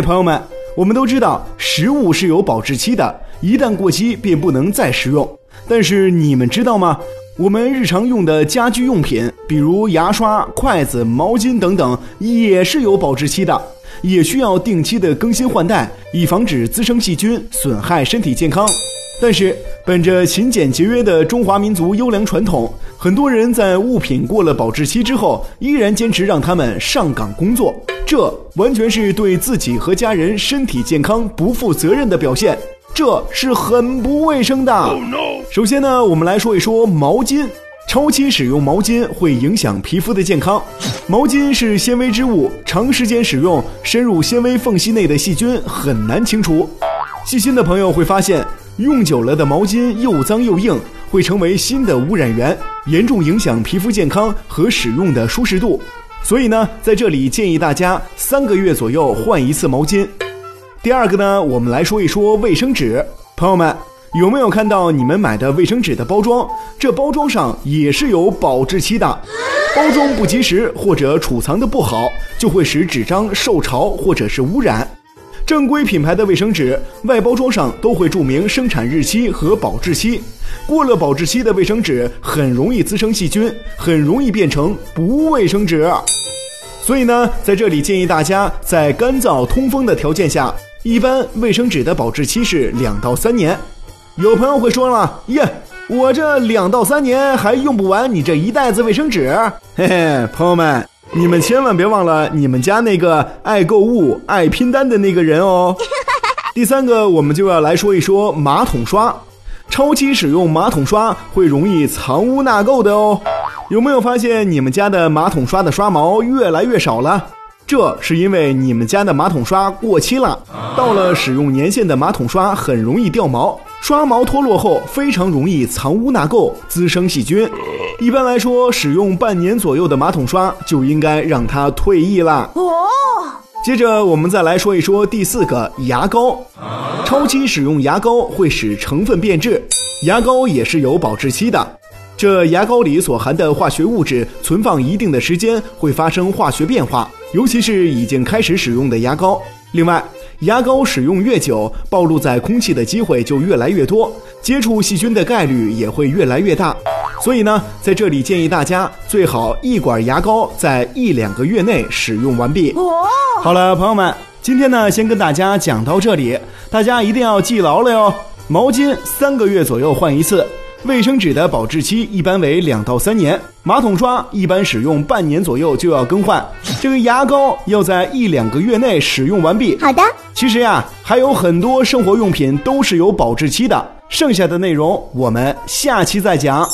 朋友们，我们都知道食物是有保质期的，一旦过期便不能再食用。但是你们知道吗？我们日常用的家居用品，比如牙刷、筷子、毛巾等等，也是有保质期的，也需要定期的更新换代，以防止滋生细菌，损害身体健康。但是，本着勤俭节约的中华民族优良传统，很多人在物品过了保质期之后，依然坚持让他们上岗工作，这完全是对自己和家人身体健康不负责任的表现。这是很不卫生的。首先呢，我们来说一说毛巾。超期使用毛巾会影响皮肤的健康。毛巾是纤维织物，长时间使用，深入纤维缝隙内的细菌很难清除。细心的朋友会发现，用久了的毛巾又脏又硬，会成为新的污染源，严重影响皮肤健康和使用的舒适度。所以呢，在这里建议大家三个月左右换一次毛巾。第二个呢，我们来说一说卫生纸。朋友们，有没有看到你们买的卫生纸的包装？这包装上也是有保质期的。包装不及时或者储藏的不好，就会使纸张受潮或者是污染。正规品牌的卫生纸外包装上都会注明生产日期和保质期。过了保质期的卫生纸很容易滋生细菌，很容易变成不卫生纸。所以呢，在这里建议大家在干燥通风的条件下。一般卫生纸的保质期是两到三年，有朋友会说了，耶，我这两到三年还用不完你这一袋子卫生纸。嘿嘿，朋友们，你们千万别忘了你们家那个爱购物、爱拼单的那个人哦。第三个，我们就要来说一说马桶刷，超期使用马桶刷会容易藏污纳垢的哦。有没有发现你们家的马桶刷的刷毛越来越少了？这是因为你们家的马桶刷过期了，到了使用年限的马桶刷很容易掉毛，刷毛脱落后非常容易藏污纳垢，滋生细菌。一般来说，使用半年左右的马桶刷就应该让它退役啦。哦。接着我们再来说一说第四个牙膏，超期使用牙膏会使成分变质，牙膏也是有保质期的。这牙膏里所含的化学物质存放一定的时间会发生化学变化，尤其是已经开始使用的牙膏。另外，牙膏使用越久，暴露在空气的机会就越来越多，接触细菌的概率也会越来越大。所以呢，在这里建议大家最好一管牙膏在一两个月内使用完毕。哦好了，朋友们，今天呢先跟大家讲到这里，大家一定要记牢了哟。毛巾三个月左右换一次。卫生纸的保质期一般为两到三年，马桶刷一般使用半年左右就要更换，这个牙膏要在一两个月内使用完毕。好的，其实呀，还有很多生活用品都是有保质期的，剩下的内容我们下期再讲。